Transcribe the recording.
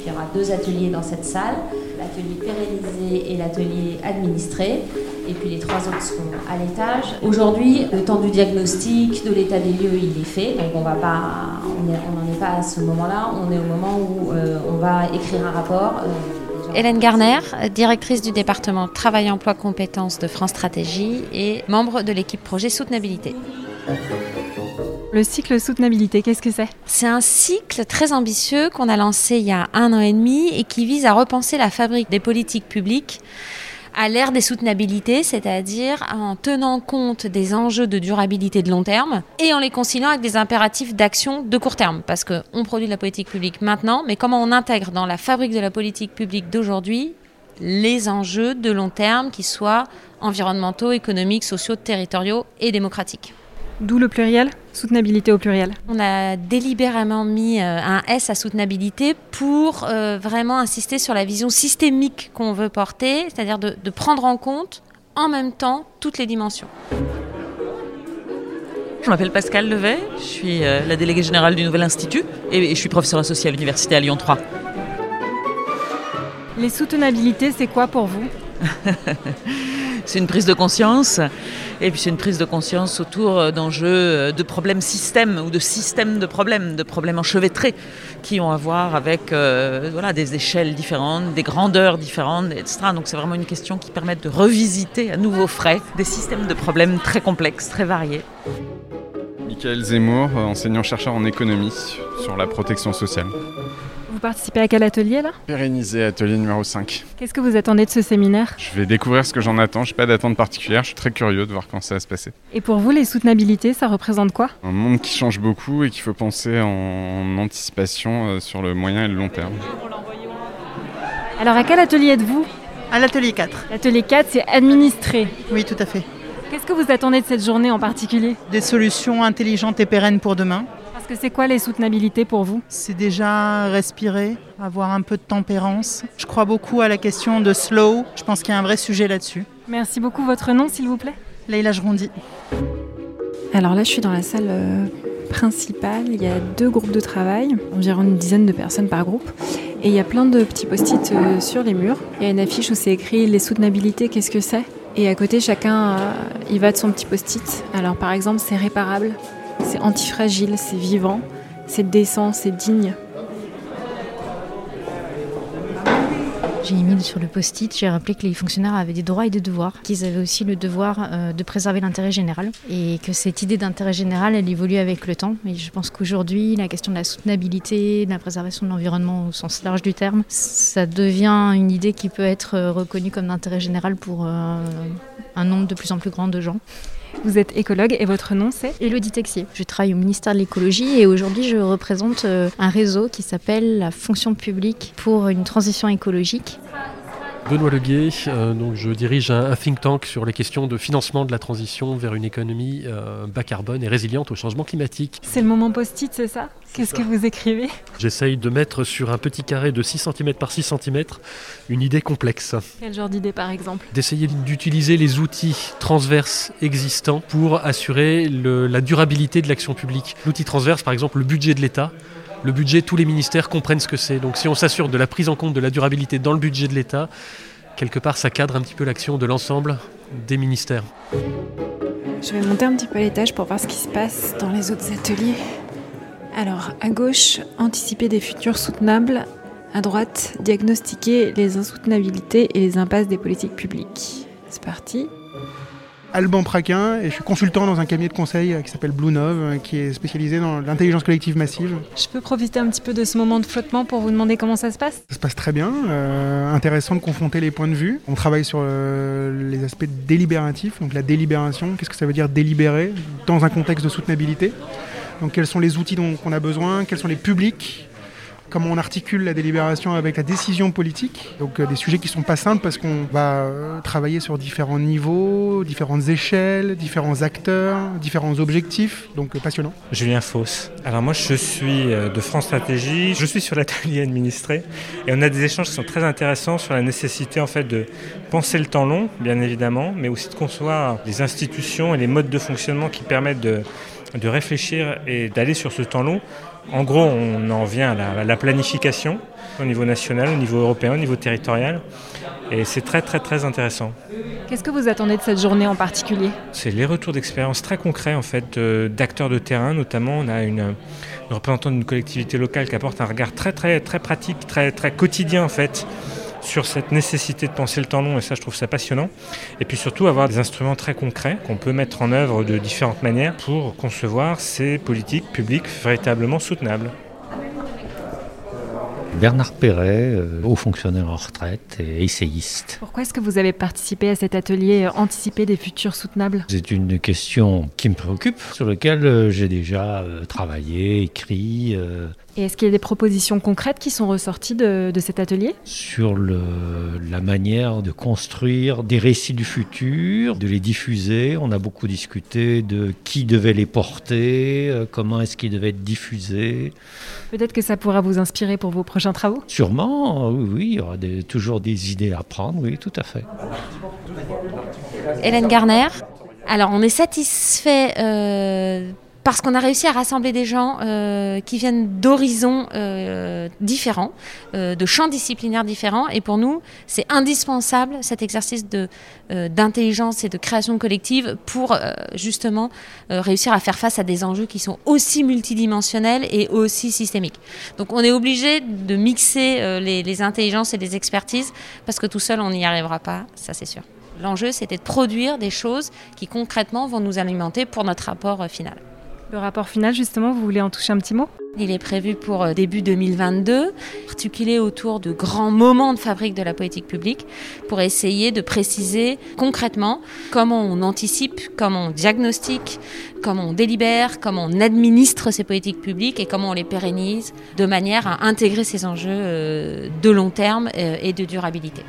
Il y aura deux ateliers dans cette salle, l'atelier pérennisé et l'atelier administré. Et puis les trois autres seront à l'étage. Aujourd'hui, le temps du diagnostic, de l'état des lieux, il est fait. Donc on va pas, on n'en est, pas à ce moment-là. On est au moment où euh, on va écrire un rapport. Euh, Hélène Garner, directrice du département Travail, Emploi, Compétences de France Stratégie et membre de l'équipe Projet Soutenabilité. Le cycle soutenabilité, qu'est-ce que c'est? C'est un cycle très ambitieux qu'on a lancé il y a un an et demi et qui vise à repenser la fabrique des politiques publiques à l'ère des soutenabilités, c'est-à-dire en tenant compte des enjeux de durabilité de long terme et en les conciliant avec des impératifs d'action de court terme. Parce qu'on produit de la politique publique maintenant, mais comment on intègre dans la fabrique de la politique publique d'aujourd'hui les enjeux de long terme qui soient environnementaux, économiques, sociaux, territoriaux et démocratiques? D'où le pluriel Soutenabilité au pluriel. On a délibérément mis euh, un S à soutenabilité pour euh, vraiment insister sur la vision systémique qu'on veut porter, c'est-à-dire de, prendre en compte en même temps toutes les dimensions. Je m'appelle Pascal Levet, je suis euh, la déléguée générale du Nouvel Institut et, je suis professeur associé à l'Université à Lyon 3. Les soutenabilités, c'est quoi pour vous? C'est une prise de conscience et puis c'est une prise de conscience autour euh, d'enjeux euh, de problèmes systèmes ou de systèmes de problèmes, de problèmes enchevêtrés qui ont à voir avec euh, voilà, des échelles différentes, des grandeurs différentes, etc. Donc c'est vraiment une question qui permet de revisiter à nouveau frais des systèmes de problèmes très complexes, très variés. Michael Zemmour, enseignant-chercheur en économie sur la protection sociale. Vous participez à quel atelier là Pérenniser, atelier numéro 5. Qu'est-ce que vous attendez de ce séminaire Je vais découvrir ce que j'en attends, je n'ai pas d'attente particulière, je suis très curieux de voir comment ça va se passer. Et pour vous, les soutenabilités, ça représente quoi Un monde qui change beaucoup et qu'il faut penser en anticipation euh, sur le moyen et le long terme. Alors à quel atelier êtes-vous À l'atelier 4. L'atelier 4, c'est administré. Oui, tout à fait. Qu'est-ce que vous attendez de cette journée en particulier Des solutions intelligentes et pérennes pour demain c'est quoi les soutenabilités pour vous C'est déjà respirer, avoir un peu de tempérance. Je crois beaucoup à la question de slow. Je pense qu'il y a un vrai sujet là-dessus. Merci beaucoup. Votre nom, s'il vous plaît Leïla Jrondi. Alors là, je suis dans la salle euh, principale. Il y a deux groupes de travail, environ une dizaine de personnes par groupe. Et il y a plein de petits post-it euh, sur les murs. Il y a une affiche où c'est écrit les soutenabilités, qu'est-ce que c'est? Et à côté, chacun euh, il va de son petit post-it. Alors par exemple, c'est réparable. C'est antifragile, c'est vivant, c'est décent, c'est digne. J'ai mis sur le post-it, j'ai rappelé que les fonctionnaires avaient des droits et des devoirs, qu'ils avaient aussi le devoir euh, de préserver l'intérêt général et que cette idée d'intérêt général, elle évolue avec le temps. Et je pense qu'aujourd'hui, la question de la soutenabilité, de la préservation de l'environnement au sens large du terme, ça devient une idée qui peut être euh, reconnue comme d'intérêt général pour euh, un nombre de plus en plus grand de gens. Vous êtes écologue et votre nom c'est Elodie Texier. Je travaille au ministère de l'écologie et aujourd'hui je représente euh, un réseau qui s'appelle la fonction publique pour une transition écologique. Benoît Leguet, euh, donc je dirige un, think tank sur les questions de financement de la transition vers une économie euh, bas carbone et résiliente au changement climatique. C'est le moment post-it, c'est ça? Qu'est-ce que vous écrivez? J'essaye de mettre sur un petit carré de 6 cm par 6 cm une idée complexe. Quel genre d'idée par exemple? D'essayer d'utiliser les outils transverses existants pour assurer la durabilité de l'action publique. L'outil transverse, par exemple, le budget de l'État le budget, tous les ministères comprennent ce que c'est. Donc si on s'assure de la prise en compte de la durabilité dans le budget de l'État, quelque part ça cadre un petit peu l'action de l'ensemble des ministères. Je vais monter un petit peu l'étage pour voir ce qui se passe dans les autres ateliers. Alors, à gauche, anticiper des futurs soutenables. À droite, diagnostiquer les insoutenabilités et les impasses des politiques publiques. C'est parti. Alban Praquin et je suis consultant dans un cabinet de conseil euh, qui s'appelle Blue Nove, euh, qui est spécialisé dans l'intelligence collective massive. Je peux profiter un petit peu de ce moment de flottement pour vous demander comment ça se passe? Ça se passe très bien, euh, intéressant de confronter les points de vue. On travaille sur les aspects délibératifs, donc la délibération, qu'est-ce que ça veut dire délibérer dans un contexte de soutenabilité? Donc quels sont les outils dont on a besoin, quels sont les publics? Comment on articule la délibération avec la décision politique. Donc euh, des sujets qui ne sont pas simples parce qu'on va euh, travailler sur différents niveaux, différentes échelles, différents acteurs, différents objectifs. Donc euh, passionnant. Julien Fauss. Alors moi je suis de France Stratégie, je suis sur l'atelier administré et on a des échanges qui sont très intéressants sur la nécessité en fait de penser le temps long, bien évidemment, mais aussi de concevoir les institutions et les modes de fonctionnement qui permettent de de réfléchir et d'aller sur ce temps long en gros, on en vient à la, planification au niveau national, au niveau européen, au niveau territorial. Et c'est très très très intéressant. Qu'est-ce que vous attendez de cette journée en particulier? C'est les retours d'expérience très concrets en fait d'acteurs de terrain, notamment on a une, une représentante d'une collectivité locale qui apporte un regard très très très pratique, très très quotidien en fait sur cette nécessité de penser le temps long, et ça je trouve ça passionnant. Et puis surtout avoir des instruments très concrets qu'on peut mettre en œuvre de différentes manières pour concevoir ces politiques publiques véritablement soutenables. Bernard Perret, euh, haut fonctionnaire en retraite et essayiste. Pourquoi est-ce que vous avez participé à cet atelier euh, Anticiper des futurs soutenables? C'est une question qui me préoccupe, sur laquelle euh, j'ai déjà travaillé, écrit. Et est-ce qu'il y a des propositions concrètes qui sont ressorties de, cet atelier? Sur le, la manière de construire des récits du futur, de les diffuser. On a beaucoup discuté de qui devait les porter, comment est-ce qu'ils devaient être diffusés. Peut-être que ça pourra vous inspirer pour vos prochains travaux? Sûrement, oui, oui, il y aura toujours des idées à prendre, oui, tout à fait. Hélène Garner? Alors, on est satisfait euh, parce qu'on a réussi à rassembler des gens euh, qui viennent d'horizons euh, différents, euh, de champs disciplinaires différents. Et pour nous, c'est indispensable cet exercice de, d'intelligence et de création collective pour justement réussir à faire face à des enjeux qui sont aussi multidimensionnels et aussi systémiques. Donc on est obligé de mixer les, les intelligences et les expertises parce que tout seul, on n'y arrivera pas, ça c'est sûr. L'enjeu, c'était de produire des choses qui concrètement vont nous alimenter pour notre rapport final. Le rapport final, justement, vous voulez en toucher un petit mot? Il est prévu pour euh, début 2022, articulé autour de grands moments de fabrique de la politique publique, pour essayer de préciser concrètement comment on anticipe, comment on diagnostique, comment on délibère, comment on administre ces politiques publiques et comment on les pérennise de manière à intégrer ces enjeux euh, de long terme euh, et de durabilité.